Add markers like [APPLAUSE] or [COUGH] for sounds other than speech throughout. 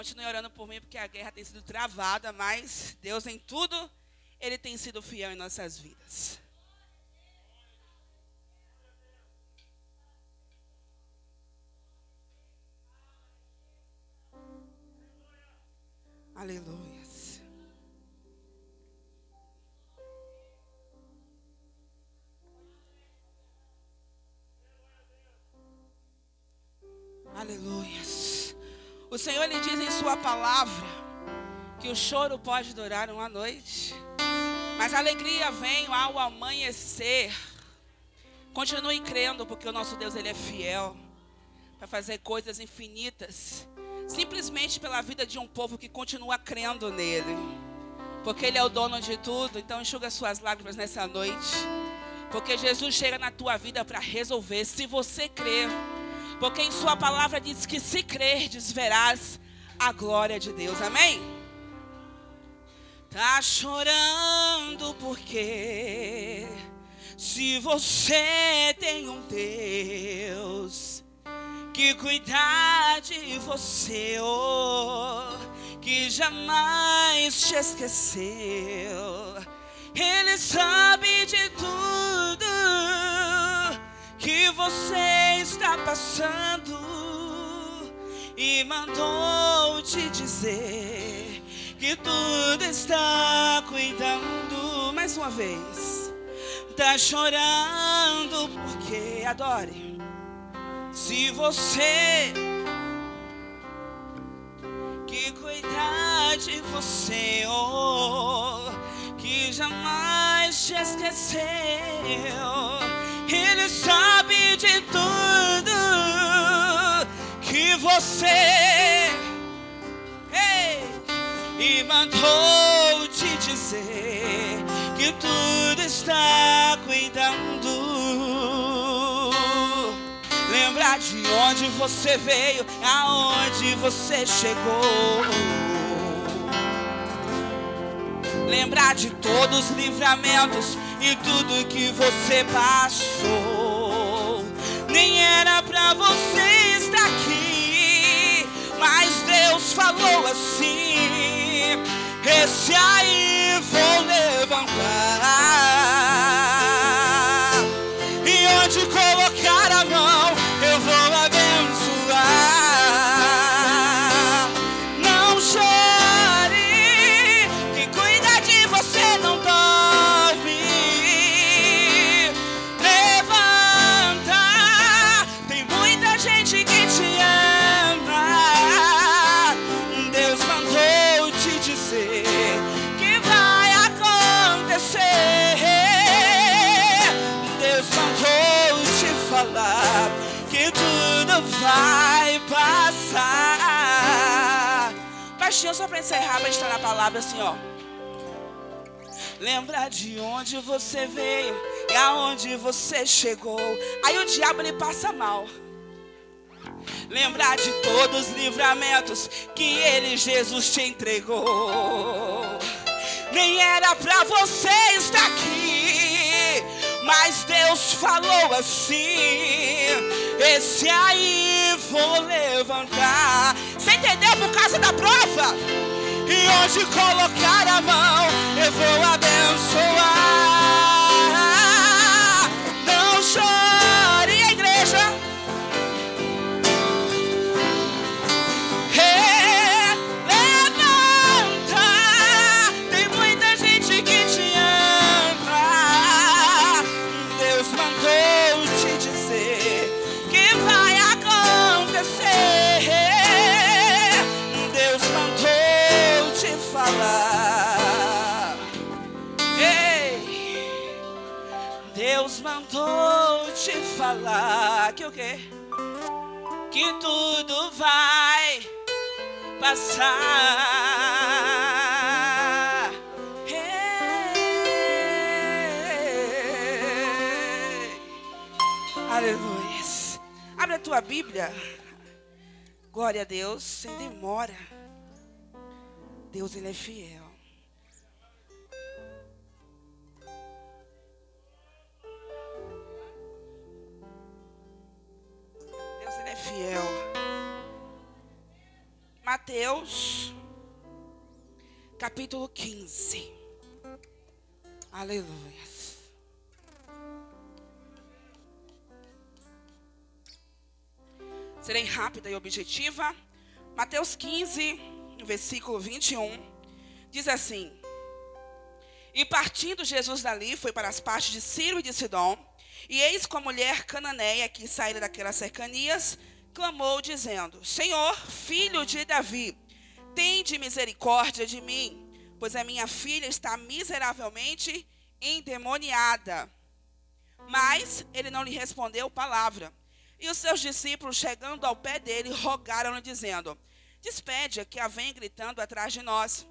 Continue orando por mim, porque a guerra tem sido travada, mas Deus em tudo, Ele tem sido fiel em nossas vidas. Aleluia. Aleluia. O Senhor lhe diz em sua palavra que o choro pode durar uma noite, mas a alegria vem ao amanhecer. Continue crendo, porque o nosso Deus ele é fiel para fazer coisas infinitas, simplesmente pela vida de um povo que continua crendo nele. Porque ele é o dono de tudo, então enxuga suas lágrimas nessa noite. Porque Jesus chega na tua vida para resolver. Se você crer, porque em Sua palavra diz que se crerdes, verás a glória de Deus. Amém? Tá chorando porque se você tem um Deus que cuidar de você, oh, que jamais te esqueceu, Ele sabe de tudo que você está passando e mandou te dizer que tudo está cuidando. Mais uma vez, tá chorando porque adore. Se você que cuidar de você, oh, que jamais te esqueceu ele sabe de tudo que você ei, e mandou te dizer que tudo está cuidando. Lembrar de onde você veio, aonde você chegou. Lembrar de todos os livramentos e tudo que você passou. Nem era pra você estar aqui, mas Deus falou assim: Esse aí vou levantar, encerrar, para estar na palavra assim, ó. Lembra de onde você veio e aonde você chegou. Aí o diabo ele passa mal. Lembrar de todos os livramentos que ele, Jesus, te entregou. Nem era para você estar aqui, mas Deus falou assim: Esse aí vou levantar. Você entendeu por causa da prova? E onde colocar a mão, eu vou abençoar. Te falar que o quê? Que tudo vai passar. Aleluia. Abre a tua Bíblia. Glória a Deus, sem demora. Deus ele é fiel. Mateus, capítulo 15. Aleluia. Serei rápida e objetiva. Mateus 15, versículo 21, diz assim: E partindo Jesus dali, foi para as partes de Ciro e de Sidom, e eis com a mulher cananeia que saíra daquelas cercanias, clamou, dizendo: Senhor, filho de Davi, tende misericórdia de mim, pois a minha filha está miseravelmente endemoniada. Mas ele não lhe respondeu palavra. E os seus discípulos, chegando ao pé dele, rogaram-lhe, dizendo: Despede-a, que a vem gritando atrás de nós.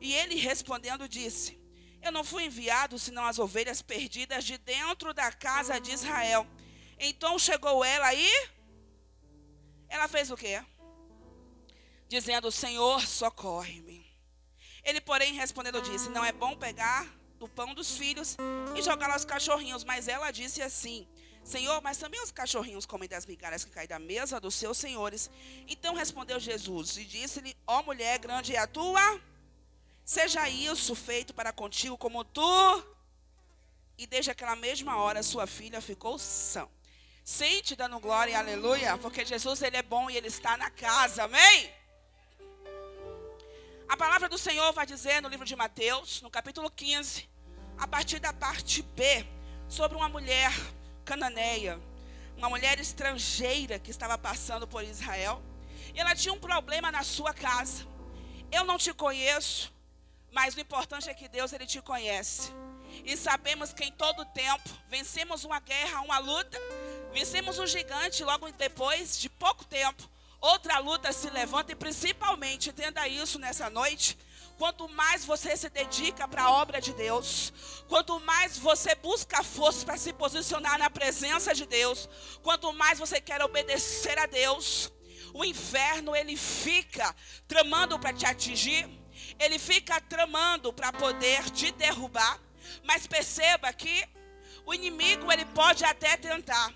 E ele respondendo disse: Eu não fui enviado senão as ovelhas perdidas de dentro da casa de Israel. Então chegou ela e ela fez o quê? Dizendo: Senhor, socorre-me. Ele, porém, respondendo, disse: Não é bom pegar do pão dos filhos e jogar aos cachorrinhos. Mas ela disse assim: Senhor, mas também os cachorrinhos comem das migalhas que caem da mesa dos seus senhores. Então respondeu Jesus e disse-lhe: Ó oh, mulher, grande é a tua, seja isso feito para contigo como tu. E desde aquela mesma hora sua filha ficou sã. Sente dando glória aleluia, porque Jesus ele é bom e ele está na casa, amém? A palavra do Senhor vai dizer no livro de Mateus, no capítulo 15, a partir da parte B, sobre uma mulher cananeia, uma mulher estrangeira que estava passando por Israel. E ela tinha um problema na sua casa. Eu não te conheço, mas o importante é que Deus ele te conhece. E sabemos que em todo tempo vencemos uma guerra, uma luta, vencemos um gigante logo depois de pouco tempo. Outra luta se levanta e principalmente, entenda isso nessa noite, Quanto mais você se dedica para a obra de Deus, quanto mais você busca força para se posicionar na presença de Deus, quanto mais você quer obedecer a Deus, o inferno ele fica tramando para te atingir, ele fica tramando para poder te derrubar. Mas perceba que o inimigo ele pode até tentar.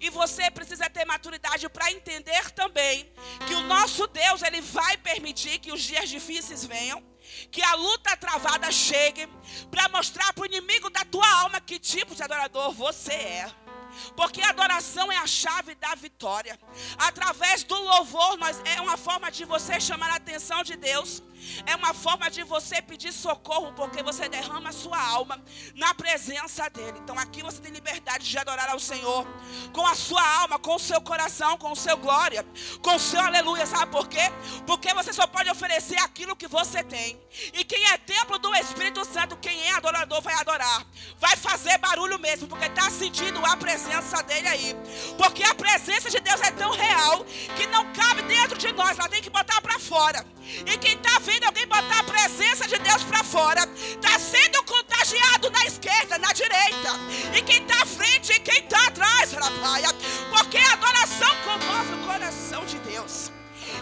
E você precisa ter maturidade para entender também que o nosso Deus ele vai permitir que os dias difíceis venham, que a luta travada chegue para mostrar para o inimigo da tua alma que tipo de adorador você é. Porque a adoração é a chave da vitória. Através do louvor, nós, é uma forma de você chamar a atenção de Deus. É uma forma de você pedir socorro, porque você derrama a sua alma na presença dEle. Então aqui você tem liberdade de adorar ao Senhor com a sua alma, com o seu coração, com o seu glória, com o seu aleluia. Sabe por quê? Porque você só pode oferecer aquilo que você tem. E quem é templo do Espírito Santo, quem é adorador, vai adorar. Vai fazer barulho mesmo, porque está sentindo a presença dEle aí. Porque a presença de Deus é tão real que não cabe dentro de nós, ela tem que botar para fora. E quem está vendo alguém botar a presença de Deus para fora, está sendo contagiado na esquerda, na direita. E quem está à frente e quem está atrás, rapaz. Porque a adoração comove o coração de Deus.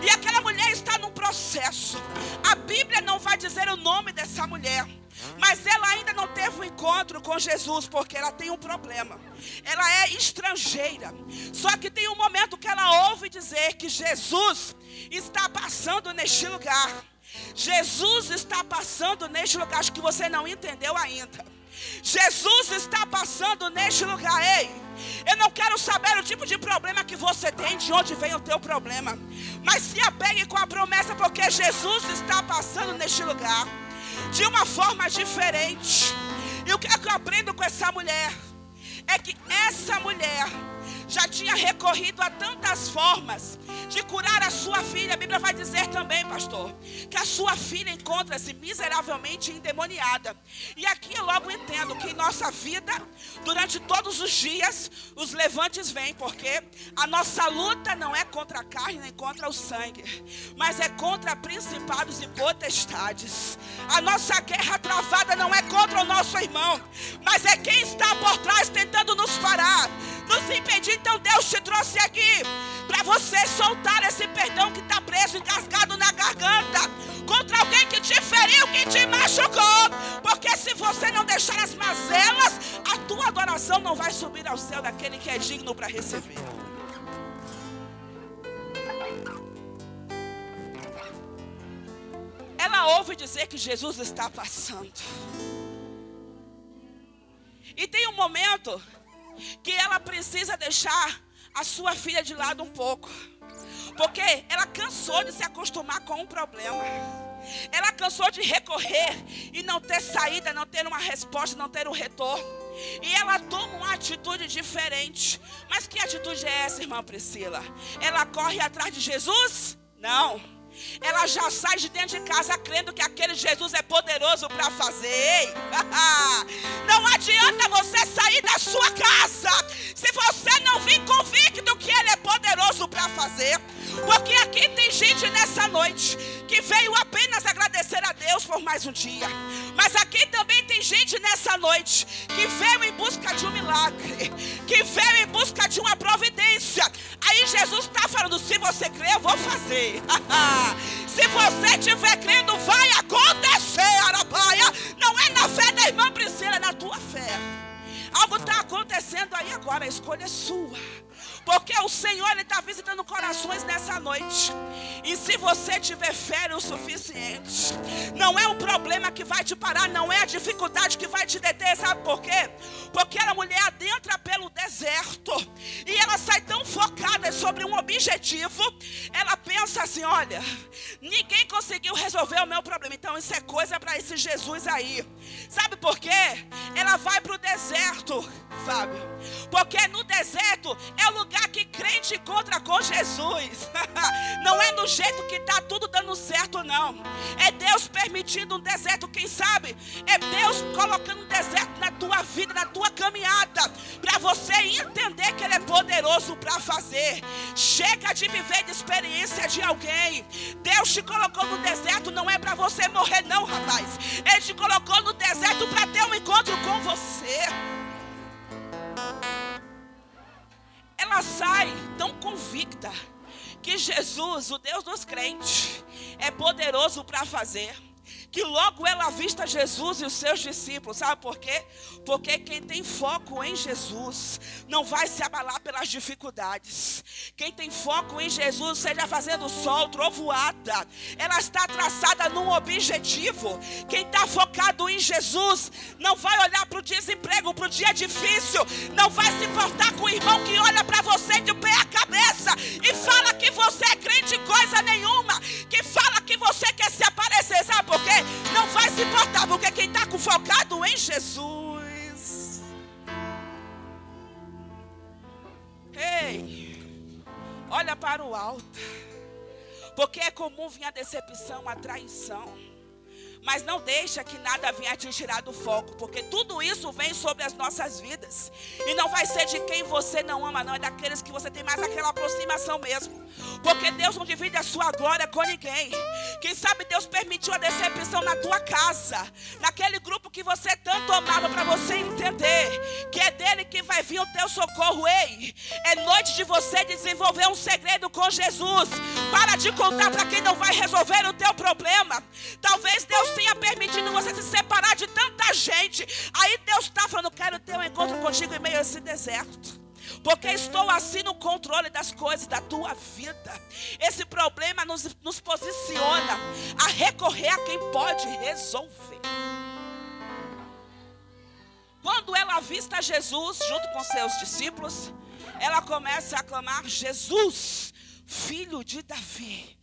E aquela mulher está num processo. A Bíblia não vai dizer o nome dessa mulher. Mas ela ainda não teve um encontro com Jesus, porque ela tem um problema. Ela é estrangeira. Só que tem um momento que ela ouve dizer que Jesus está passando neste lugar. Jesus está passando neste lugar. Acho que você não entendeu ainda. Jesus está passando neste lugar. Ei, eu não quero saber o tipo de problema que você tem, de onde vem o teu problema. Mas se apegue com a promessa, porque Jesus está passando neste lugar de uma forma diferente. E o que, é que eu aprendo com essa mulher? É que essa mulher já tinha recorrido a tantas formas de curar a sua filha. A Bíblia vai dizer também, pastor, que a sua filha encontra-se miseravelmente endemoniada. E aqui eu logo entendo que em nossa vida, durante todos os dias, os levantes vêm, porque a nossa luta não é contra a carne nem contra o sangue, mas é contra principados e potestades. A nossa guerra travada não é contra o nosso irmão, mas é quem está por trás tentando nos parar nos impedir. Então Deus te trouxe aqui para você soltar esse perdão que está preso, engasgado na garganta, contra alguém que te feriu, que te machucou. Porque se você não deixar as mazelas, a tua adoração não vai subir ao céu daquele que é digno para receber. ela ouve dizer que Jesus está passando. E tem um momento que ela precisa deixar a sua filha de lado um pouco. Porque ela cansou de se acostumar com um problema. Ela cansou de recorrer e não ter saída, não ter uma resposta, não ter um retorno. E ela toma uma atitude diferente. Mas que atitude é essa, irmã Priscila? Ela corre atrás de Jesus? Não. Ela já sai de dentro de casa crendo que aquele Jesus é poderoso para fazer. [LAUGHS] não adianta você sair da sua casa se você não vir convicto que Ele é poderoso para fazer. Porque aqui tem gente nessa noite que veio apenas agradecer a Deus por mais um dia. Mas aqui também tem gente nessa noite que veio em busca de um milagre, que veio em busca de uma providência. Aí Jesus está falando: se você crer, eu vou fazer. [LAUGHS] se você estiver crendo, vai acontecer, Arabaia. Não é na fé da irmã Priscila, é na tua fé. Algo está acontecendo aí agora, a escolha é sua. Porque o Senhor está visitando corações nessa noite. E se você tiver fé o suficiente, não é o problema que vai te parar, não é a dificuldade que vai te deter, sabe por quê? Porque a mulher adentra pelo deserto e ela sai tão focada sobre um objetivo, ela pensa assim: olha, ninguém conseguiu resolver o meu problema, então isso é coisa para esse Jesus aí. Sabe por quê? Ela vai para o deserto, Fábio, porque no deserto é o lugar lugar que crente encontra com Jesus. [LAUGHS] não é no jeito que está tudo dando certo, não. É Deus permitindo um deserto, quem sabe? É Deus colocando um deserto na tua vida, na tua caminhada, para você entender que Ele é poderoso para fazer. Chega de viver de experiência de alguém. Deus te colocou no deserto, não é para você morrer, não, rapaz. Ele te colocou no deserto para ter um encontro com você ela sai tão convicta que Jesus, o Deus dos crentes, é poderoso para fazer que logo ela vista Jesus e os seus discípulos. Sabe por quê? Porque quem tem foco em Jesus não vai se abalar pelas dificuldades. Quem tem foco em Jesus, seja fazendo sol, trovoada, ela está traçada num objetivo. Quem está focado em Jesus não vai olhar para o desemprego, para o dia difícil, não vai se importar com o irmão que olha para você de pé a cabeça e fala que você é crente coisa nenhuma, que fala que você quer se aparecer, sabe por quê? Não vai se importar, porque quem está focado em Jesus. Ei, olha para o alto, porque é comum vir a decepção, a traição. Mas não deixa que nada venha te tirar do foco, porque tudo isso vem sobre as nossas vidas. E não vai ser de quem você não ama, não, é daqueles que você tem mais aquela aproximação mesmo. Porque Deus não divide a sua glória com ninguém. Quem sabe Deus permitiu a decepção na tua casa, naquele grupo que você tanto amava, para você entender que é dele que vai vir o teu socorro. Ei, é noite de você desenvolver um segredo com Jesus. Para de contar para quem não vai resolver o teu problema. Talvez Deus tenha permitido você se separar de tanta gente. Aí Deus está falando: quero ter um encontro contigo em meio a esse deserto. Porque estou assim no controle das coisas da tua vida. Esse problema nos, nos posiciona a recorrer a quem pode resolver. Quando ela avista Jesus junto com seus discípulos, ela começa a clamar: Jesus, filho de Davi,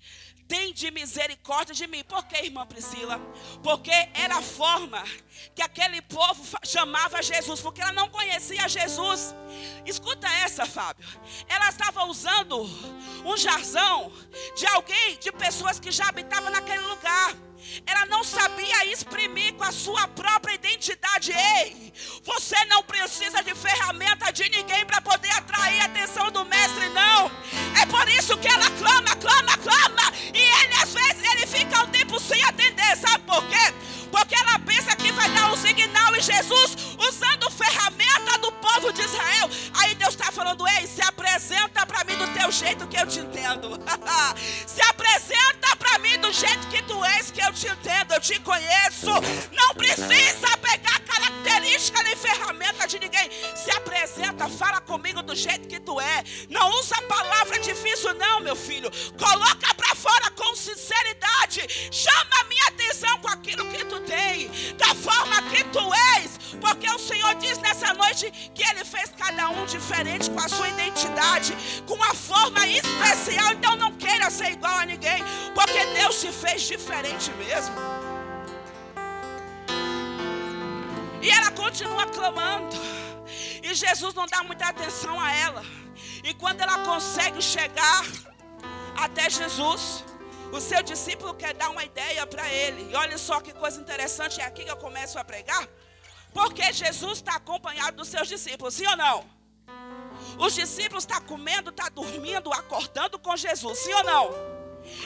tem de misericórdia de mim. Por que, irmã Priscila? Porque era a forma que aquele povo chamava Jesus, porque ela não conhecia Jesus. Escuta essa, Fábio. Ela estava usando um jarzão de alguém, de pessoas que já habitavam naquele lugar. Ela não sabia exprimir com a sua própria identidade. Ei, você não precisa de ferramenta de ninguém para poder atrair a atenção do mestre, não. É por isso que ela clama, clama, clama. E ele, às vezes, ele fica um tempo sem atender. Sabe por quê? Porque ela pensa que vai dar um signal em Jesus usando ferramenta do povo de Israel. Aí Deus está falando: ei, se apresenta para mim do teu jeito que eu te entendo. [LAUGHS] se apresenta para mim do jeito que tu és, que eu te entendo, eu te conheço. Não precisa pegar característica nem ferramenta de ninguém. Se apresenta, fala comigo do jeito que tu é. Não usa palavra difícil, não, meu filho. Coloca para fora com sinceridade. Chama a minha atenção da forma que tu és, porque o Senhor diz nessa noite que Ele fez cada um diferente com a sua identidade, com uma forma especial. Então não queira ser igual a ninguém, porque Deus te fez diferente mesmo. E ela continua clamando, e Jesus não dá muita atenção a ela. E quando ela consegue chegar até Jesus, o seu discípulo quer dar uma ideia para ele. E olha só que coisa interessante, é aqui que eu começo a pregar. Porque Jesus está acompanhado dos seus discípulos, sim ou não? Os discípulos estão tá comendo, estão tá dormindo, acordando com Jesus, sim ou não?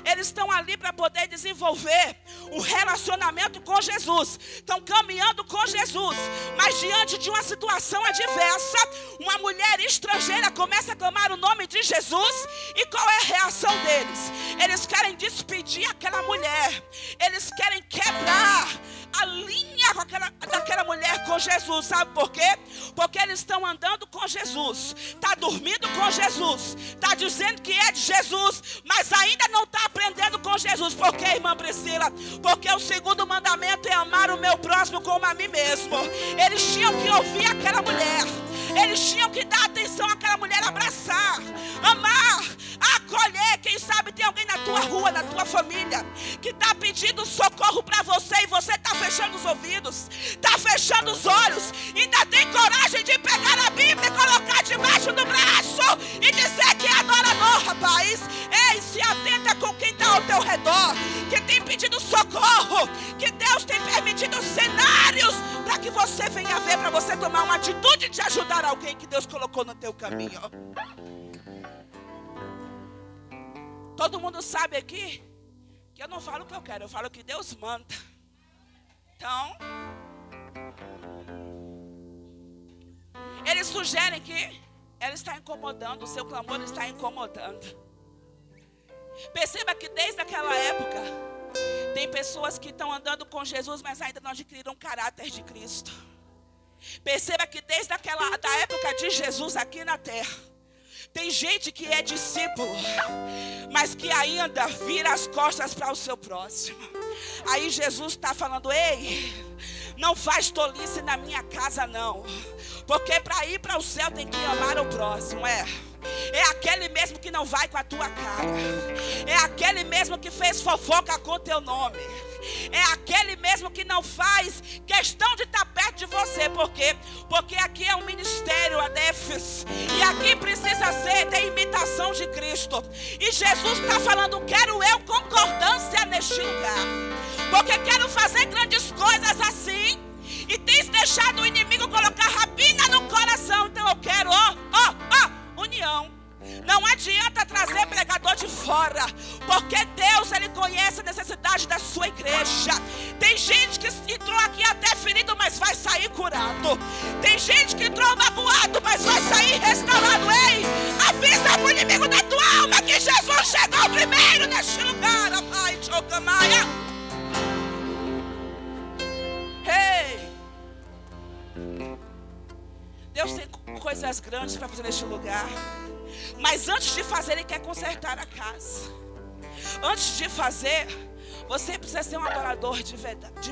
Eles estão ali para poder desenvolver o relacionamento com Jesus. Estão caminhando com Jesus. Mas diante de uma situação adversa, uma mulher estrangeira começa a clamar o nome de Jesus. E qual é a reação deles? Eles querem despedir aquela mulher. Eles querem quebrar a linha aquela, daquela mulher com Jesus. Sabe por quê? Porque eles estão andando com Jesus. Está dormindo com Jesus. Está dizendo que é de Jesus. Mas ainda não está aprendendo com Jesus. Por quê, irmã Priscila? Porque o segundo mandamento é amar o meu próximo como a mim mesmo. Eles tinham que ouvir aquela mulher. Eles tinham que dar atenção àquela mulher, abraçar, amar, acolher. Quem sabe tem alguém na tua rua, na tua família, que está pedindo socorro para você e você está fechando os ouvidos, está fechando os olhos, ainda tem coragem de pegar a Bíblia e colocar debaixo do braço e dizer que é adorador, rapaz. Ei, se atenta com quem está ao teu redor, que tem pedido socorro, que Deus tem permitido cenários para que você venha ver, para você tomar uma atitude de ajudar alguém que Deus colocou no teu caminho. Todo mundo sabe aqui que eu não falo o que eu quero, eu falo o que Deus manda. Então, eles sugerem que ela está incomodando, o seu clamor está incomodando. Perceba que desde aquela época, tem pessoas que estão andando com Jesus, mas ainda não adquiriram o caráter de Cristo. Perceba que desde aquela da época de Jesus aqui na terra, tem gente que é discípulo, mas que ainda vira as costas para o seu próximo. Aí Jesus está falando: ei, não faz tolice na minha casa, não. Porque para ir para o céu tem que amar o próximo, é. É aquele mesmo que não vai com a tua cara. É aquele mesmo que fez fofoca com teu nome. É aquele mesmo que não faz questão de estar perto de você. Por quê? Porque aqui é um ministério, Adefes. E aqui precisa ser de imitação de Cristo. E Jesus está falando: quero eu concordância neste lugar. Porque quero fazer grandes coisas assim. E tens deixado o inimigo colocar rapina no coração. Então eu quero, ó, ó, ó, união. Não adianta trazer pregador de fora, porque Deus ele conhece a necessidade da sua igreja. Tem gente que entrou aqui até ferido, mas vai sair curado. Tem gente que entrou magoado, mas vai sair restaurado. Ei, avisa o inimigo da tua alma que Jesus chegou primeiro neste lugar. Pai, Chocamaia. Ei. Deus tem coisas grandes para fazer neste lugar. Mas antes de fazer, Ele quer consertar a casa. Antes de fazer, você precisa ser um adorador de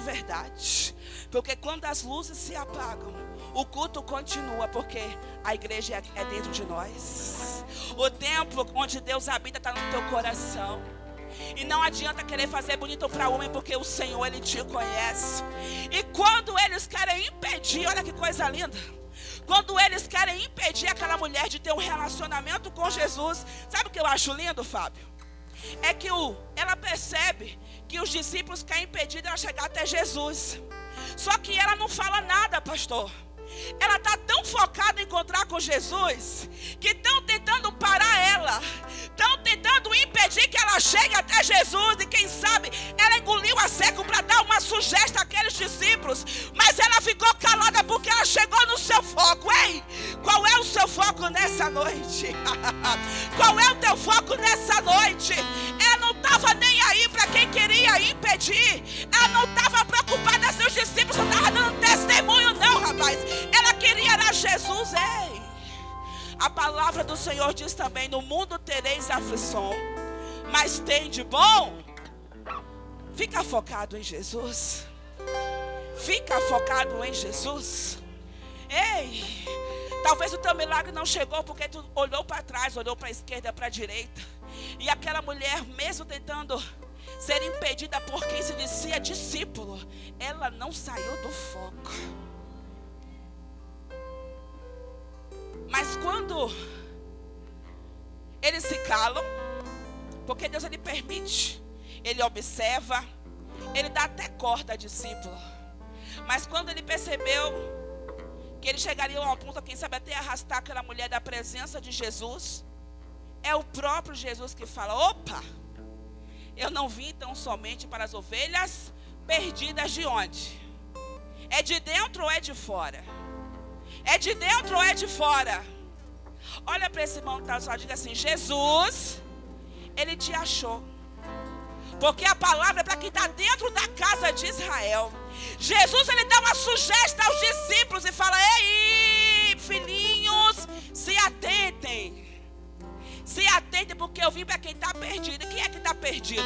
verdade. Porque quando as luzes se apagam, o culto continua, porque a igreja é dentro de nós. O templo onde Deus habita está no teu coração. E não adianta querer fazer bonito para homem, porque o Senhor, Ele te conhece. E quando eles querem impedir, olha que coisa linda. Quando eles querem impedir aquela mulher de ter um relacionamento com Jesus, sabe o que eu acho lindo, Fábio? É que o, ela percebe que os discípulos querem impedir ela chegar até Jesus. Só que ela não fala nada, pastor. Ela está tão focada em encontrar com Jesus que estão tentando parar ela, estão tentando impedir que ela chegue até Jesus. E quem sabe ela engoliu a seco para dar uma sugestão àqueles discípulos, mas ela ficou calada porque ela chegou no seu foco. Ei, qual é o seu foco nessa noite? [LAUGHS] qual é o teu foco nessa noite? Ela não estava nem aí para quem queria impedir, ela não estava preocupada, seus discípulos não estavam dando testemunho, não, rapaz. Ela queria era Jesus, ei. A palavra do Senhor diz também: No mundo tereis aflição, mas tem de bom. Fica focado em Jesus. Fica focado em Jesus. Ei, Talvez o teu milagre não chegou porque tu olhou para trás, olhou para a esquerda, para a direita. E aquela mulher, mesmo tentando ser impedida por quem se dizia discípulo, ela não saiu do foco. Mas quando eles se calam, porque Deus ele permite, ele observa, ele dá até corda a discípulo. Mas quando ele percebeu que eles chegariam ao ponto, quem sabe até arrastar aquela mulher da presença de Jesus, é o próprio Jesus que fala: opa, eu não vim tão somente para as ovelhas perdidas de onde? É de dentro ou é de fora? É de dentro ou é de fora? Olha para esse irmão que está só, diga assim: Jesus, ele te achou. Porque a palavra é para quem está dentro da casa de Israel. Jesus ele dá uma sugestão aos discípulos e fala: Ei, filhinhos, se atentem. Se atentem, porque eu vim para quem está perdido. Quem é que está perdido?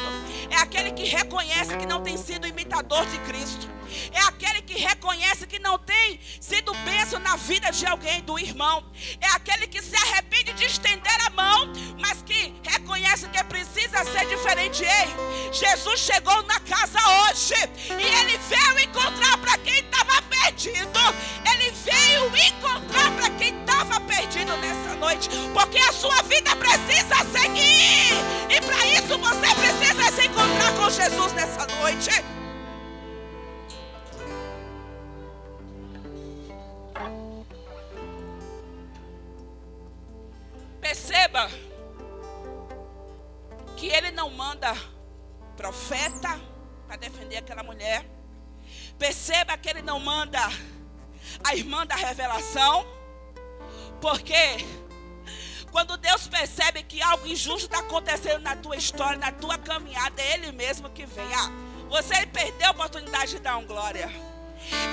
É aquele que reconhece que não tem sido imitador de Cristo. É aquele que reconhece que não tem sido bênção na vida de alguém, do irmão. É aquele que se arrepende de estender a mão, mas que reconhece que precisa ser diferente. Ei, Jesus chegou na casa hoje e ele veio encontrar para quem estava perdido. Ele veio encontrar para quem estava perdido nessa noite, porque a sua vida precisa seguir. E para isso você precisa se encontrar com Jesus nessa noite. Perceba que ele não manda profeta para defender aquela mulher. Perceba que ele não manda a irmã da revelação. Porque quando Deus percebe que algo injusto está acontecendo na tua história, na tua caminhada, é Ele mesmo que vem. Ah, você perdeu a oportunidade de dar um glória.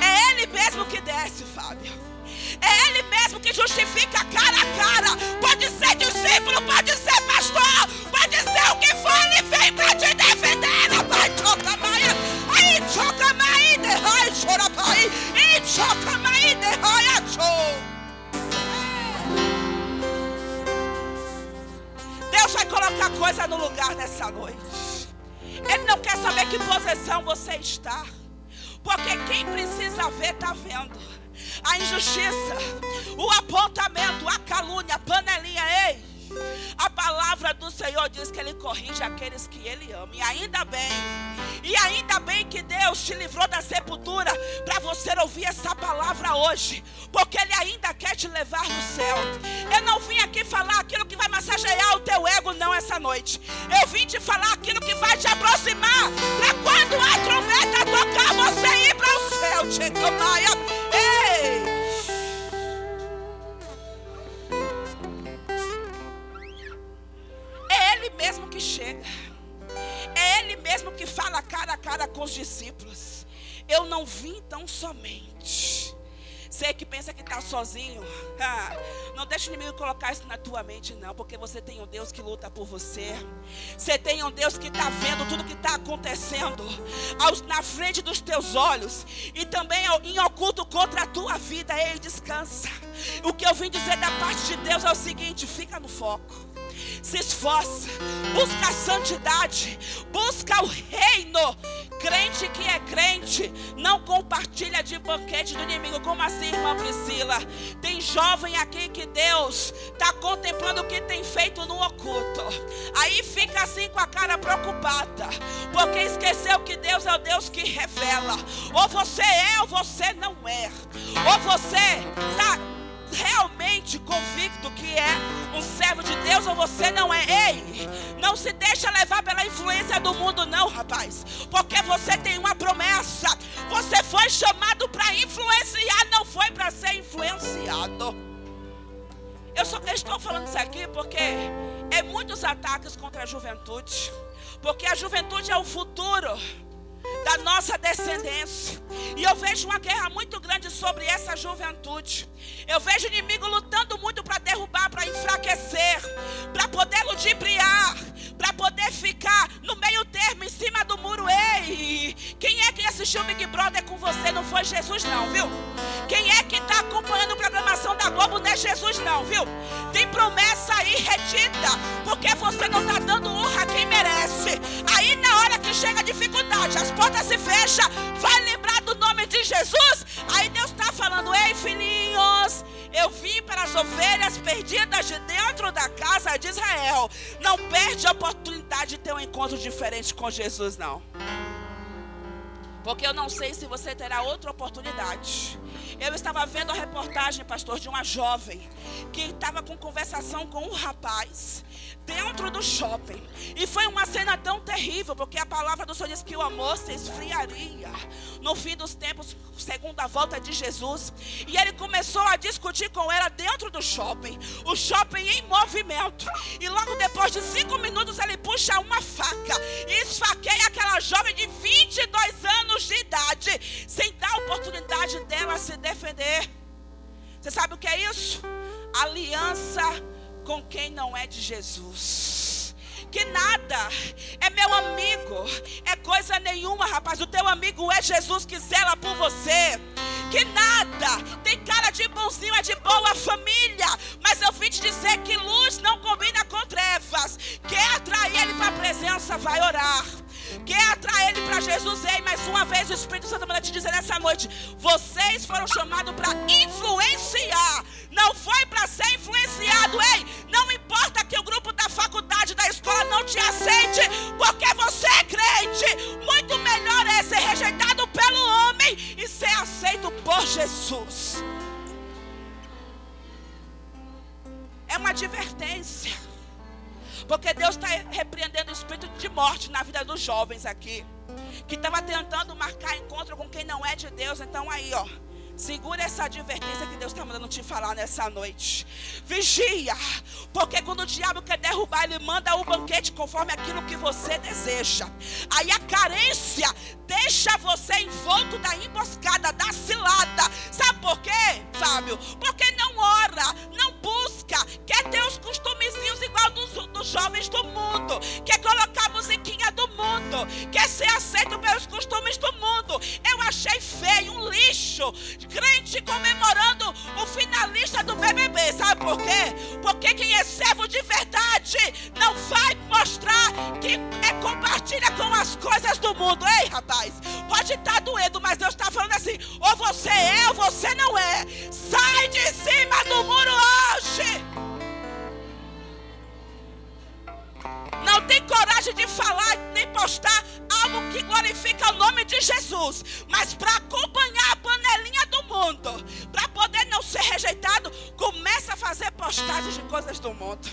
É Ele mesmo que desce, Fábio. É Ele mesmo que justifica cara a cara. Pode ser discípulo, pode ser pastor, pode ser o que for, Ele vem para te defender. Pai, toca maia, aí toca maia, derrai, chora pai, e toca maia, derrai, Deus vai colocar coisa no lugar nessa noite. Ele não quer saber que posição você está. Porque quem precisa ver, está vendo a injustiça, o apontamento, a calúnia, a panelinha, ei. A palavra do Senhor diz que Ele corrige aqueles que Ele ama. E ainda bem, e ainda bem que Deus te livrou da sepultura para você ouvir essa palavra hoje, porque Ele ainda quer te levar no céu. Eu não vim aqui falar aquilo que vai massagear o teu ego, não, essa noite. Eu vim te falar aquilo que vai te aproximar para quando a trombeta tocar, você ir para o céu. Tchecamaia. É Ele mesmo que chega. É Ele mesmo que fala cara a cara com os discípulos. Eu não vim tão somente você que pensa que está sozinho, não deixe o inimigo colocar isso na tua mente, não, porque você tem um Deus que luta por você. Você tem um Deus que está vendo tudo que está acontecendo na frente dos teus olhos e também em oculto contra a tua vida. Ei, descansa. O que eu vim dizer da parte de Deus é o seguinte: fica no foco se esforça, busca a santidade, busca o reino. Crente que é crente não compartilha de banquete do inimigo. Como assim, irmã Priscila? Tem jovem aqui que Deus está contemplando o que tem feito no oculto. Aí fica assim com a cara preocupada, porque esqueceu que Deus é o Deus que revela. Ou você é ou você não é. Ou você está realmente convicto que é um servo de Deus ou você não é. Ei, não se deixa levar pela influência do mundo, não, rapaz. Porque você tem uma promessa. Você foi chamado para influenciar, não foi para ser influenciado. Eu só estou falando isso aqui porque é muitos ataques contra a juventude. Porque a juventude é o futuro da nossa descendência. E eu vejo uma guerra muito grande sobre essa juventude. Eu vejo o inimigo lutando muito para derrubar, para enfraquecer, para poder ludibriar, para poder ficar no meio termo, em cima do muro. Ei, quem é que assistiu Big Brother com você? Não foi Jesus, não, viu? Quem é que está acompanhando a programação da Globo neste é Jesus, não, viu? Tem promessa aí retida, porque você não está dando honra a quem merece. Aí, na hora que chega a dificuldade, as portas se fecham, vai lembrar do nome de Jesus. Aí Deus está falando: Ei, filhinhos, eu vim para as ovelhas perdidas de dentro da casa de Israel. Não perde a oportunidade de ter um encontro diferente com Jesus, não. Porque eu não sei se você terá outra oportunidade. Eu estava vendo a reportagem, pastor, de uma jovem que estava com conversação com um rapaz dentro do shopping. E foi uma cena tão terrível, porque a palavra do Senhor diz que o amor se esfriaria no fim dos tempos, segundo a volta de Jesus. E ele começou a discutir com ela dentro do shopping. O shopping em movimento. E logo depois de cinco minutos ele puxa uma faca e esfaqueia aquela jovem de 22 anos de idade, sem dar oportunidade dela se defender. Você sabe o que é isso? Aliança com quem não é de Jesus. Que nada é meu amigo, é coisa nenhuma, rapaz. O teu amigo é Jesus que zela por você. Que nada tem cara de bonzinho, é de boa família. Mas eu vim te dizer que luz não combina com trevas. Quer atrair ele para a presença, vai orar. Quer atrair ele para Jesus? Ei, mais uma vez o Espírito Santo manda te dizer nessa noite: vocês foram chamados para influenciar, não foi para ser influenciado. Ei, não importa que o grupo da faculdade, da escola não te aceite, porque você é crente. Muito melhor é ser rejeitado pelo homem e ser aceito por Jesus. É uma advertência. Porque Deus está repreendendo o espírito de morte na vida dos jovens aqui. Que estava tentando marcar encontro com quem não é de Deus. Então aí, ó. Segura essa advertência que Deus está mandando te falar nessa noite. Vigia, porque quando o diabo quer derrubar, ele manda o banquete conforme aquilo que você deseja. Aí a carência deixa você envolto da emboscada, da cilada. Sabe por quê, Fábio? Porque não ora, não busca, quer ter os costumezinhos igual dos, dos jovens do mundo, quer colocar a musiquinha do mundo, quer ser aceito pelos costumes do mundo. Eu achei feio, um lixo crente comemorando o finalista do BBB. Sabe por quê? Porque quem é servo de verdade não vai mostrar que é, compartilha com as coisas do mundo. Ei, rapaz, pode estar tá doendo, mas Deus está falando assim: ou você é ou você não é. Sai de cima do muro hoje. Não tem coragem de falar nem postar algo que glorifica o nome de Jesus, mas para acompanhar a panelinha do mundo, para poder não ser rejeitado, começa a fazer postagens de coisas do mundo.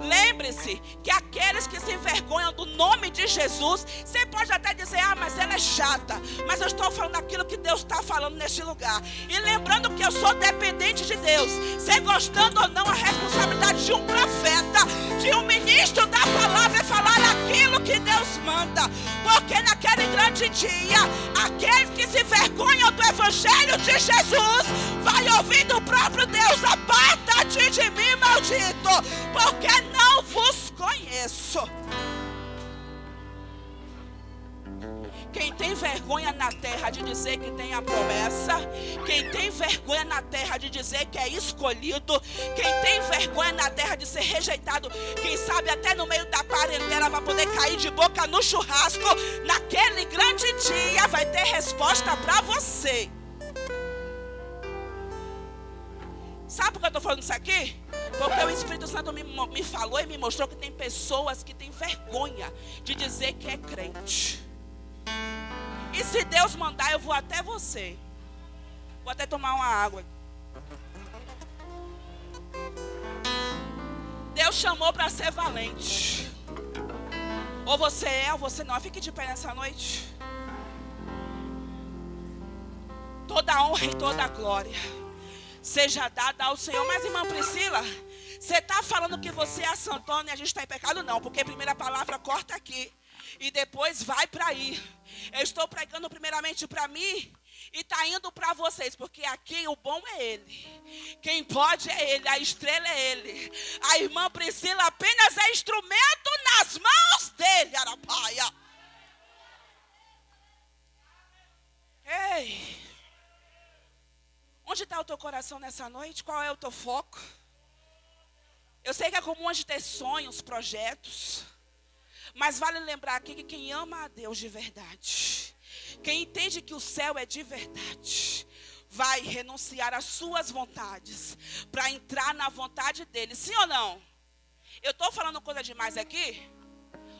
Lembre-se que aqueles que se envergonham do nome de Jesus, você pode até dizer, ah, mas ela é chata. Mas eu estou falando aquilo que Deus está falando neste lugar. E lembrando que eu sou dependente de Deus. Você gostando ou não, a responsabilidade de um profeta, de um ministro da palavra é falar aquilo que Deus manda. Porque naquele grande dia, aqueles que se envergonham do Evangelho de Jesus, vai ouvir do próprio Deus: aparta-te de mim, maldito porque não vos conheço. Quem tem vergonha na terra de dizer que tem a promessa, quem tem vergonha na terra de dizer que é escolhido, quem tem vergonha na terra de ser rejeitado, quem sabe até no meio da parentela vai poder cair de boca no churrasco, naquele grande dia vai ter resposta para você. Sabe por que eu estou falando isso aqui? Porque o Espírito Santo me, me falou e me mostrou que tem pessoas que têm vergonha de dizer que é crente. E se Deus mandar, eu vou até você. Vou até tomar uma água. Deus chamou para ser valente. Ou você é ou você não. Fique de pé nessa noite. Toda honra e toda glória seja dada ao Senhor. Mas, irmã Priscila, você está falando que você é a Santana e a gente está em pecado? Não, porque a primeira palavra corta aqui e depois vai para aí. Eu estou pregando primeiramente para mim e está indo para vocês, porque aqui o bom é Ele. Quem pode é Ele, a estrela é Ele. A irmã Priscila apenas é instrumento nas mãos dele, Arapaia. Ei. Onde está o teu coração nessa noite? Qual é o teu foco? Eu sei que é comum a gente ter sonhos, projetos. Mas vale lembrar aqui que quem ama a Deus de verdade, quem entende que o céu é de verdade, vai renunciar às suas vontades para entrar na vontade dele. Sim ou não? Eu estou falando coisa demais aqui?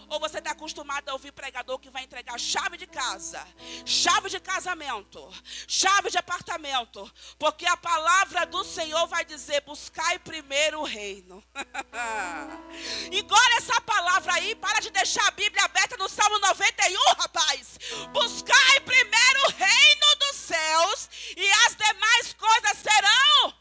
Ou você está acostumado a ouvir pregador que vai entregar chave de casa, chave de casamento, chave de apartamento, porque a palavra do Senhor vai dizer: buscai primeiro o reino. [LAUGHS] Engole essa palavra aí, para de deixar a Bíblia aberta no Salmo 91, rapaz. Buscai primeiro o reino dos céus, e as demais coisas serão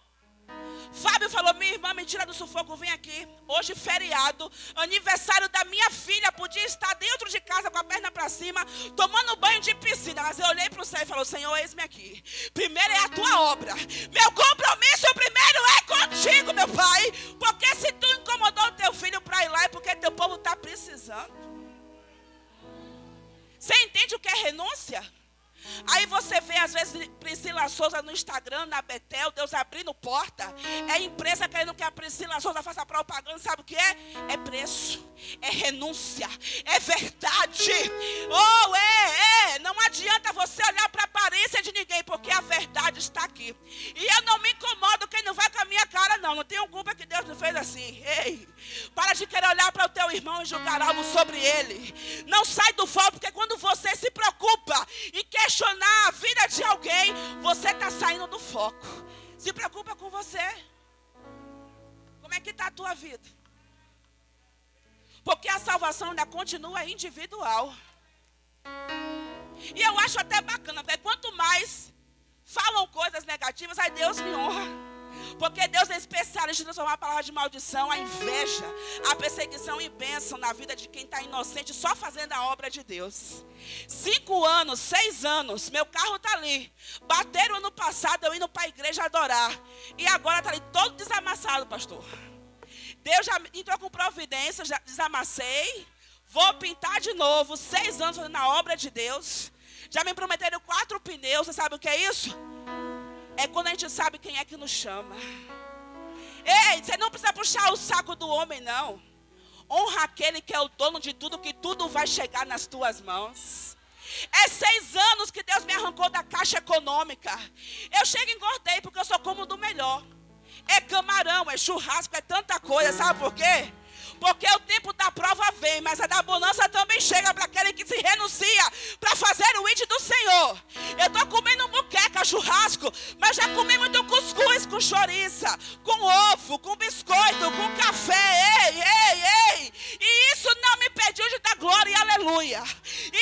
Fábio falou: minha irmã, me tira do sufoco, vem aqui. Hoje, feriado, aniversário da minha filha. Podia estar dentro de casa com a perna para cima, tomando banho de piscina. Mas eu olhei para o céu e falei: Senhor, eis-me aqui. Primeiro é a tua obra. Meu compromisso primeiro é contigo, meu pai. Porque se tu incomodou o teu filho para ir lá, é porque teu povo está precisando. Você entende o que é renúncia? Aí você vê, às vezes, Priscila Souza no Instagram, na Betel, Deus abrindo porta. É empresa querendo que a Priscila Souza faça propaganda, sabe o que é? É preço, é renúncia, é verdade. Oh, é, é. Não adianta você olhar para a aparência de ninguém, porque a verdade está aqui. E eu não me incomodo quem não vai com a minha cara, não. Não tenho culpa que Deus não fez assim. Ei, para de querer olhar para o teu irmão e julgar algo sobre ele. Não sai do foco, porque quando você se preocupa e quer questionar a vida de alguém, você está saindo do foco. Se preocupa com você. Como é que está a tua vida? Porque a salvação ainda continua individual. E eu acho até bacana, porque quanto mais falam coisas negativas, aí Deus me honra. Porque Deus é especialista em transformar a palavra de maldição, a inveja, a perseguição em bênção na vida de quem está inocente, só fazendo a obra de Deus. Cinco anos, seis anos, meu carro está ali. Bateram ano passado eu indo para a igreja adorar. E agora está ali todo desamassado, pastor. Deus já entrou com providência, já desamassei. Vou pintar de novo, seis anos fazendo a obra de Deus. Já me prometeram quatro pneus, você sabe o que é isso? É quando a gente sabe quem é que nos chama. Ei, você não precisa puxar o saco do homem, não. Honra aquele que é o dono de tudo, que tudo vai chegar nas tuas mãos. É seis anos que Deus me arrancou da caixa econômica. Eu chego e engordei porque eu sou como do melhor. É camarão, é churrasco, é tanta coisa, sabe por quê? Porque o tempo da prova vem, mas a da bonança também chega para aquele que se renuncia para fazer o id do Senhor. Eu estou comendo muqueca, churrasco, mas já comi muito cuscuz com chouriça, com ovo, com biscoito, com café. Ei, ei, ei. E isso não me impediu de dar glória e aleluia.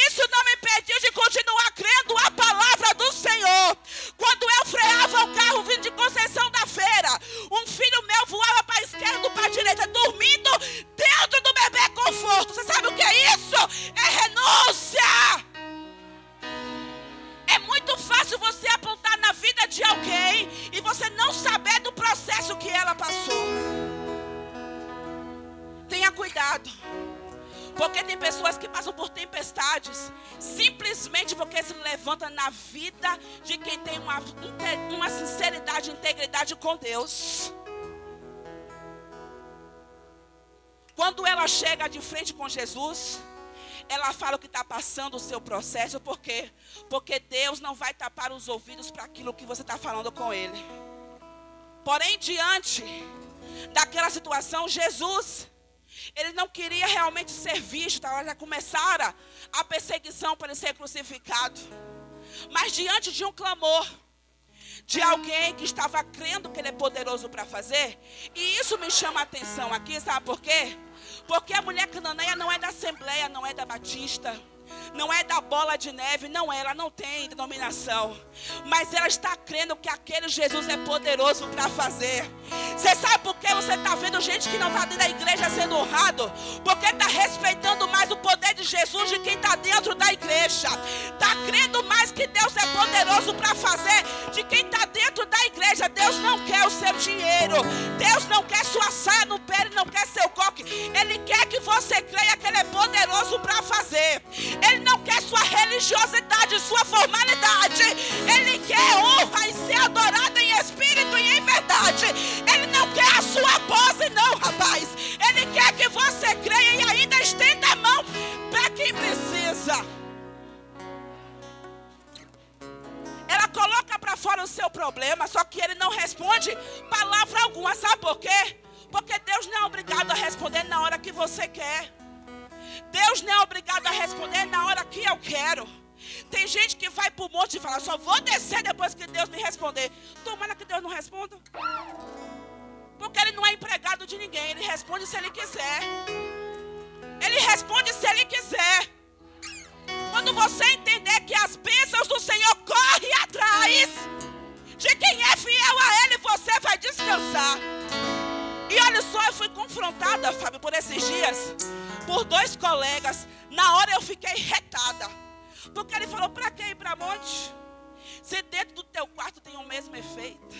Isso não me impediu de continuar crendo a palavra do Senhor. Quando eu freava o carro vindo de Conceição da Feira, um filho meu voava para a esquerda, para a direita, dormindo dentro do bebê conforto. Você sabe o que é isso? É renúncia. É muito fácil você apontar na vida de alguém e você não saber do processo que ela passou. Tenha cuidado. Porque tem pessoas que passam por tempestades simplesmente porque se levanta na vida de quem tem uma, uma sinceridade integridade com Deus. Quando ela chega de frente com Jesus, ela fala que está passando o seu processo, por quê? Porque Deus não vai tapar os ouvidos para aquilo que você está falando com Ele. Porém, diante daquela situação, Jesus, ele não queria realmente ser visto, tá? já começara a perseguição para ele ser crucificado. Mas diante de um clamor, de alguém que estava crendo que ele é poderoso para fazer. E isso me chama a atenção aqui, sabe por quê? Porque a mulher cananeia não é da Assembleia, não é da Batista não é da bola de neve, não é, ela não tem denominação, mas ela está crendo que aquele Jesus é poderoso para fazer. Você sabe por que você está vendo gente que não está dentro da igreja sendo honrado? Porque está respeitando mais o poder de Jesus de quem está dentro da igreja, está crendo mais que Deus é poderoso para fazer de quem está dentro da igreja. Deus não quer o seu dinheiro, Deus não quer sua saia no pé, Ele não quer seu coque, Ele quer que você creia que Ele é poderoso para fazer. Ele não quer sua religiosidade, sua formalidade. Ele quer honra e ser adorado em espírito e em verdade. Ele não quer a sua pose, não, rapaz. Ele quer que você creia e ainda estenda a mão para quem precisa. Ela coloca para fora o seu problema, só que ele não responde palavra alguma. Sabe por quê? Porque Deus não é obrigado a responder na hora que você quer. Deus não é obrigado a responder na hora que eu quero. Tem gente que vai para o monte e fala, só vou descer depois que Deus me responder. Tomara que Deus não responda. Porque ele não é empregado de ninguém, ele responde se ele quiser. Ele responde se ele quiser. Quando você entender que as bênçãos do Senhor correm atrás de quem é fiel a Ele, você vai descansar. E olha só, eu fui confrontada, Fábio, por esses dias, por dois colegas. Na hora eu fiquei retada. Porque ele falou: para que ir para monte? Se dentro do teu quarto tem o mesmo efeito.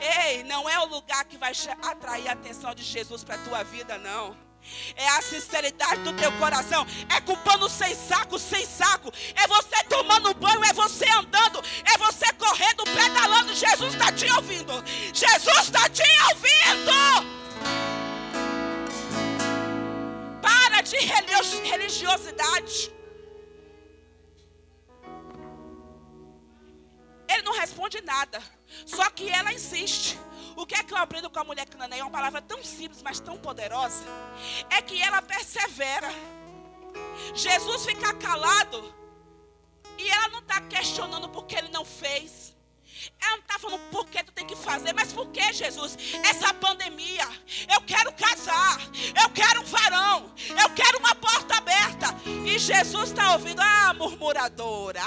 Ei, não é o lugar que vai atrair a atenção de Jesus para a tua vida, não. É a sinceridade do teu coração. É culpando sem saco, sem saco. É você tomando banho, é você andando, é você correndo, pedalando. Jesus está te ouvindo. Jesus está te ouvindo. De religiosidade. Ele não responde nada. Só que ela insiste. O que é que eu aprendo com a mulher cananeia? É uma palavra tão simples, mas tão poderosa. É que ela persevera. Jesus fica calado. E ela não está questionando porque ele não fez. Ela não está falando por que tu tem que fazer, mas por que, Jesus? Essa pandemia. Eu quero casar. Eu quero um varão. Eu quero uma porta aberta. E Jesus está ouvindo, ah, murmuradora.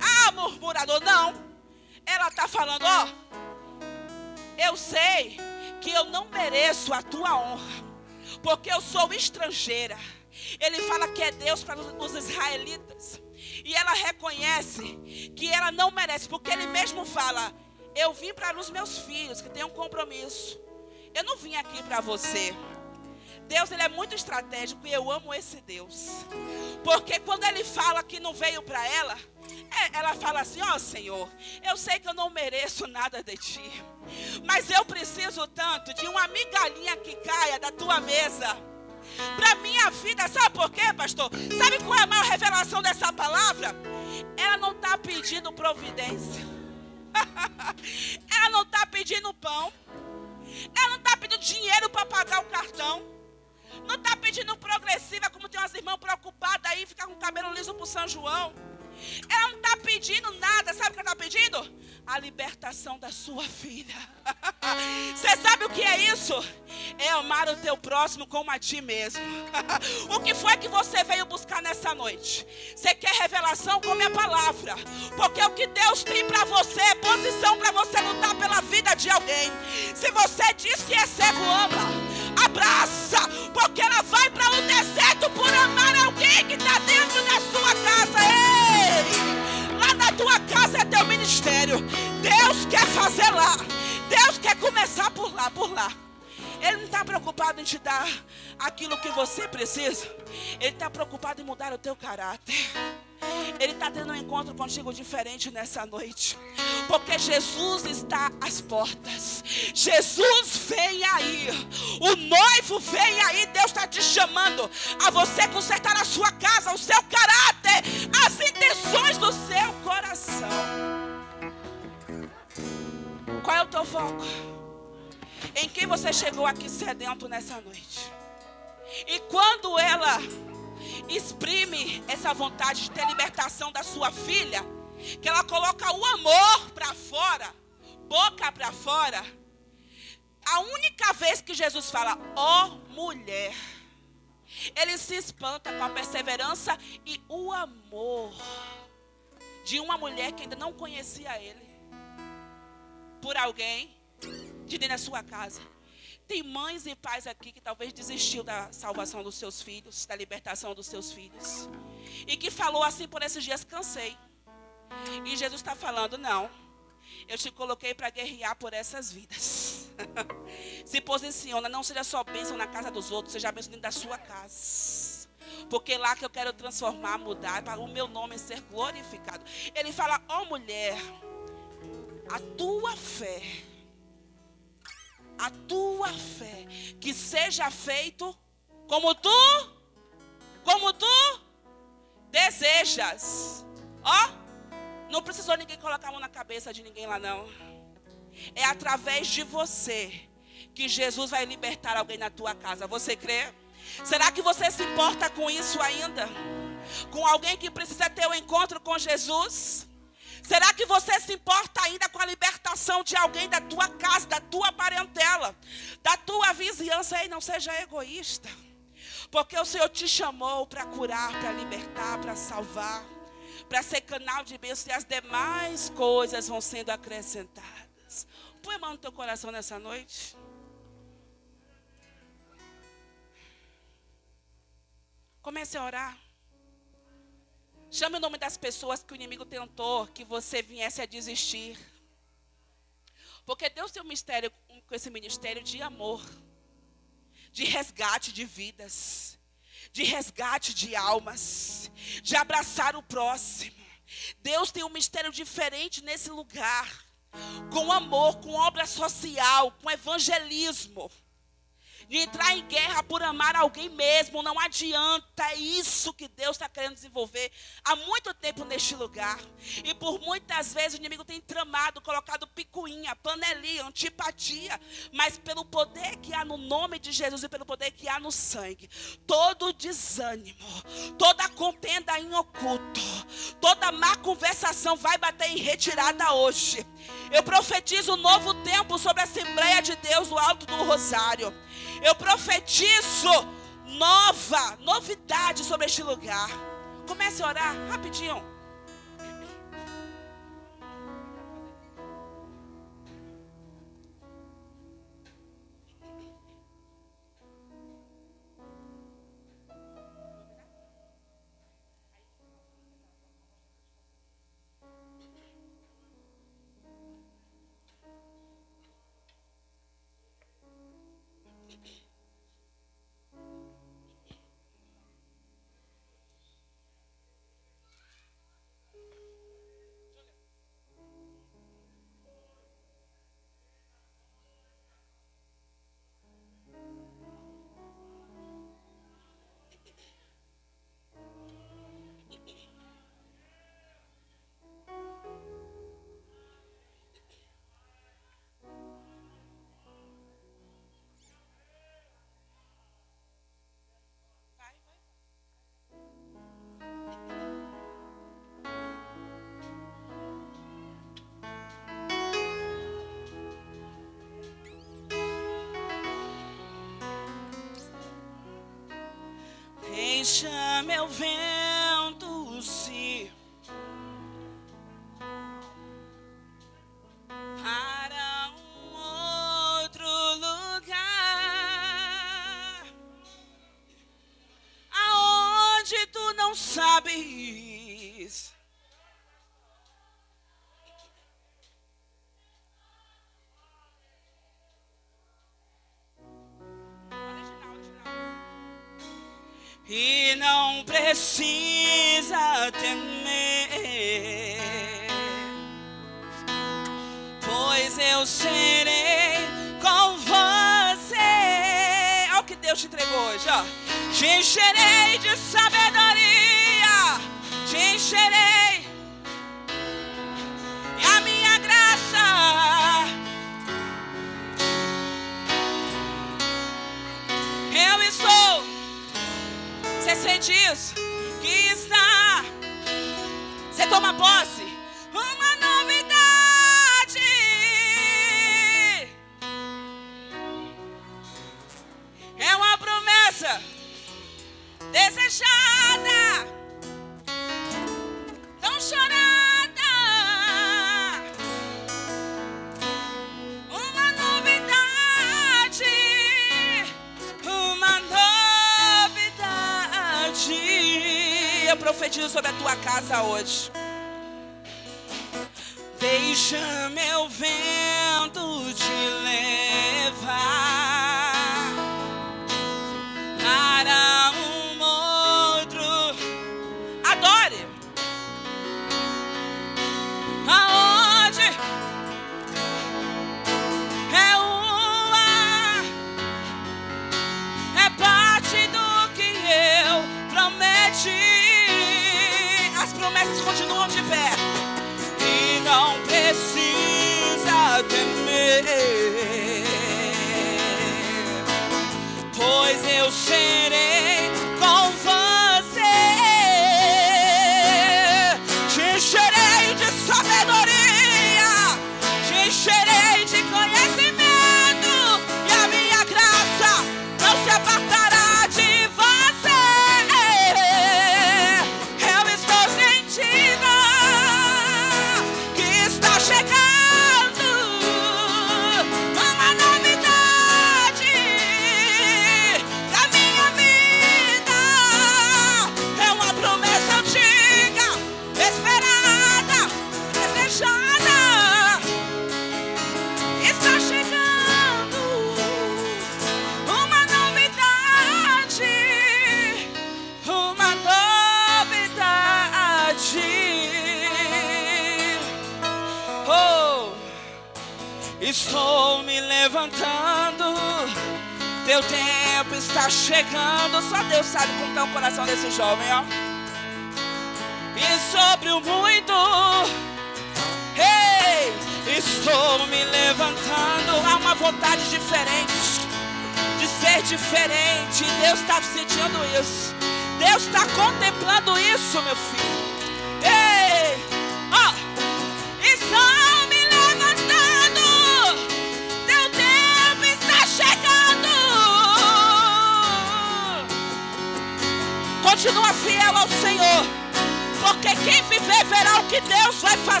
Ah, murmurador. Não. Ela está falando, ó. Eu sei que eu não mereço a tua honra, porque eu sou estrangeira. Ele fala que é Deus para os israelitas. E ela reconhece que ela não merece, porque ele mesmo fala: Eu vim para os meus filhos que têm um compromisso. Eu não vim aqui para você. Deus ele é muito estratégico e eu amo esse Deus. Porque quando ele fala que não veio para ela, é, ela fala assim: Ó oh, Senhor, eu sei que eu não mereço nada de ti, mas eu preciso tanto de uma migalhinha que caia da tua mesa. Para minha vida, sabe por quê, pastor? Sabe qual é a maior revelação dessa palavra? Ela não está pedindo providência, [LAUGHS] ela não está pedindo pão, ela não está pedindo dinheiro para pagar o cartão. Não está pedindo progressiva, como tem umas irmãs preocupadas aí, ficar com o cabelo liso para São João. Ela não está pedindo nada. Sabe o que ela está pedindo? A libertação da sua filha. [LAUGHS] Você sabe o que é isso? É amar o teu próximo como a ti mesmo. [LAUGHS] o que foi que você veio buscar nessa noite? Você quer revelação? Come a palavra. Porque o que Deus tem para você é posição para você lutar pela vida de alguém. Se você diz que é cego, ama. Abraça. Porque ela vai para o deserto por amar alguém que está dentro da sua casa. Ei! Lá na tua casa é teu ministério. Deus quer fazer lá. Deus quer começar por lá, por lá. Ele não está preocupado em te dar aquilo que você precisa. Ele está preocupado em mudar o teu caráter. Ele está tendo um encontro contigo diferente nessa noite. Porque Jesus está às portas. Jesus vem aí. O noivo vem aí. Deus está te chamando a você consertar a sua casa, o seu caráter, as intenções do seu coração. Qual é o teu foco? Em quem você chegou aqui sedento nessa noite? E quando ela exprime essa vontade de ter libertação da sua filha, que ela coloca o amor para fora, boca para fora, a única vez que Jesus fala, ó oh, mulher, ele se espanta com a perseverança e o amor de uma mulher que ainda não conhecia ele, por alguém de dentro da sua casa. Tem mães e pais aqui que talvez desistiu da salvação dos seus filhos, da libertação dos seus filhos. E que falou assim por esses dias, cansei. E Jesus está falando, não. Eu te coloquei para guerrear por essas vidas. [LAUGHS] Se posiciona, não seja só bênção na casa dos outros, seja bênção dentro da sua casa. Porque lá que eu quero transformar, mudar, para o meu nome ser glorificado. Ele fala, ó oh, mulher, a tua fé a tua fé, que seja feito como tu, como tu desejas. Ó, Não precisou ninguém colocar a mão na cabeça de ninguém lá, não. É através de você que Jesus vai libertar alguém na tua casa. Você crê? Será que você se importa com isso ainda? Com alguém que precisa ter um encontro com Jesus? Será que você se importa ainda com a libertação de alguém da tua casa, da tua parentela, da tua vizinhança? Ei, não seja egoísta. Porque o Senhor te chamou para curar, para libertar, para salvar, para ser canal de bênção e as demais coisas vão sendo acrescentadas. Põe a mão no teu coração nessa noite. Comece a orar. Chame o nome das pessoas que o inimigo tentou que você viesse a desistir. Porque Deus tem um mistério com esse ministério de amor, de resgate de vidas, de resgate de almas, de abraçar o próximo. Deus tem um mistério diferente nesse lugar, com amor, com obra social, com evangelismo de entrar em guerra por amar alguém mesmo. Não adianta. É isso que Deus está querendo desenvolver há muito tempo neste lugar. E por muitas vezes o inimigo tem tramado, colocado picuinha, panelinha, antipatia. Mas pelo poder que há no nome de Jesus e pelo poder que há no sangue, todo desânimo, toda contenda em oculto, toda má conversação vai bater em retirada hoje. Eu profetizo um novo tempo sobre a Assembleia de Deus do Alto do Rosário. Eu profetizo nova, novidade sobre este lugar. Comece a orar rapidinho. Deus te entregou hoje, ó. Te encherei de sabedoria, te encherei. E a minha graça eu estou você sente isso? Que está. Você toma posse. Desejada. Tão chorando. eu profetizo sobre a tua casa hoje. Deixa meu vento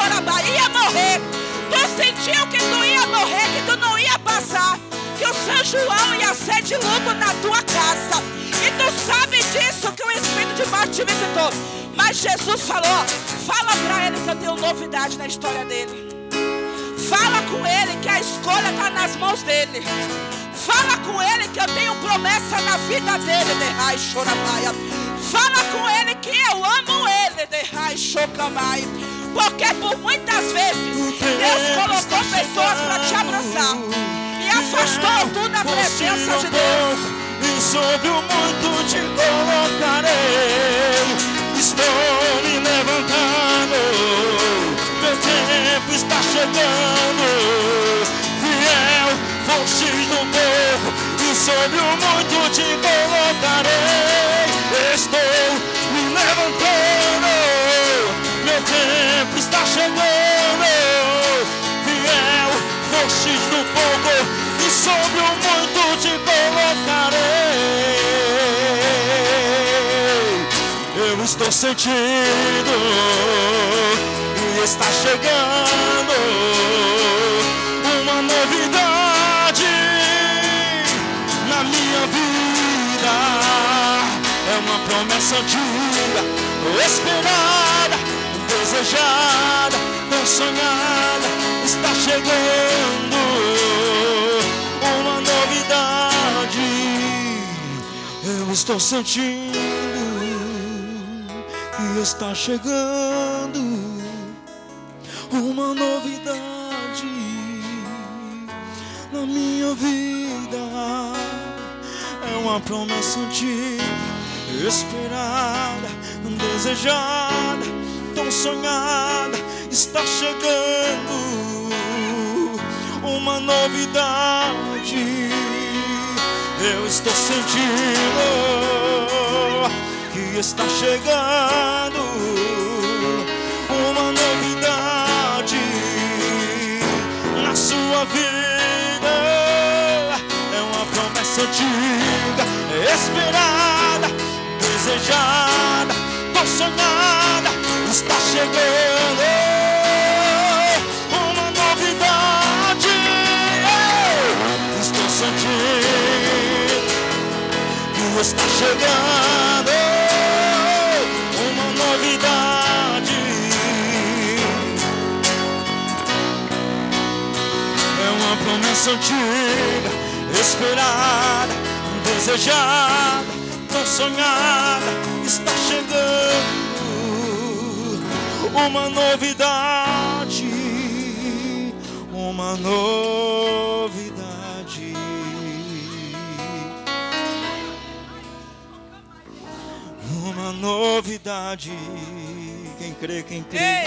Chorabai, ia morrer. Tu sentiu que tu ia morrer, que tu não ia passar. Que o São João ia ser de luto na tua casa. E tu sabe disso que o Espírito de morte te visitou. Mas Jesus falou: fala para ele que eu tenho novidade na história dele. Fala com ele que a escolha está nas mãos dele. Fala com ele que eu tenho promessa na vida dele, Derrai Chorabaia. Fala com ele que eu amo ele, Derrai Chocamai. Porque por muitas vezes Deus colocou pessoas para te abraçar e afastou tu da presença de Deus. E sobre o muito te colocarei. Estou me levantando. Meu tempo está chegando. Fiel, fonte do povo. E sobre o muito te colocarei. Sobre o muito te colocarei. Eu estou sentindo e está chegando uma novidade na minha vida. É uma promessa antiga, esperada, desejada, tão sonhada, está chegando Eu estou sentindo que está chegando uma novidade na minha vida. É uma promessa antiga, esperada, desejada, tão sonhada, está chegando uma novidade. Eu estou sentindo que está chegando uma novidade na sua vida. antiga, esperada, desejada, sonhada, está chegando. Está chegando. Uma novidade. É uma promessa antiga, esperada, desejada, tão sonhada, está chegando. Uma novidade, uma novidade. Uma novidade. Quem crê, quem crê. Ei!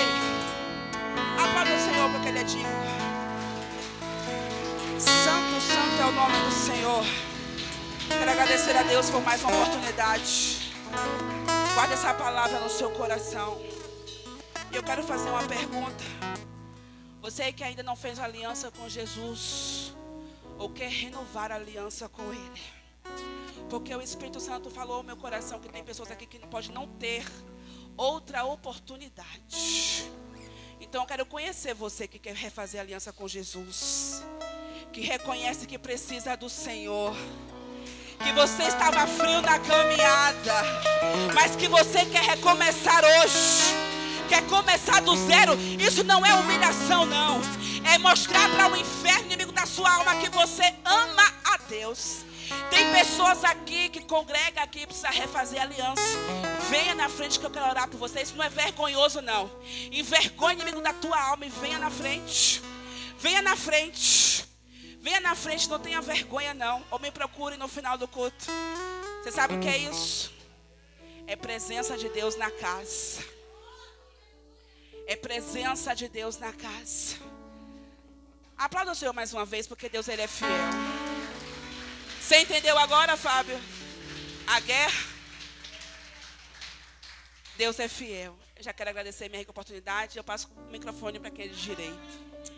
Aplauda o Senhor porque Ele é digno. Santo, santo é o nome do Senhor. Quero agradecer a Deus por mais uma oportunidade. Guarde essa palavra no seu coração. E eu quero fazer uma pergunta. Você que ainda não fez aliança com Jesus, ou quer renovar a aliança com Ele? Porque o Espírito Santo falou ao meu coração que tem pessoas aqui que pode não ter outra oportunidade. Então eu quero conhecer você que quer refazer aliança com Jesus, que reconhece que precisa do Senhor, que você estava frio na caminhada, mas que você quer recomeçar hoje, quer começar do zero. Isso não é humilhação, não, é mostrar para o inferno, inimigo da sua alma, que você ama a Deus. Tem pessoas aqui que congrega aqui precisa refazer aliança. Venha na frente que eu quero orar por você. Isso não é vergonhoso não. Envergonhe inimigo da tua alma e venha na frente. Venha na frente. Venha na frente, não tenha vergonha não. Ou me procure no final do culto. Você sabe o que é isso? É presença de Deus na casa. É presença de Deus na casa. Aplauda o Senhor mais uma vez, porque Deus ele é fiel. Você entendeu agora, Fábio? A guerra. Deus é fiel. Eu já quero agradecer minha rica oportunidade. Eu passo o microfone para aquele direito.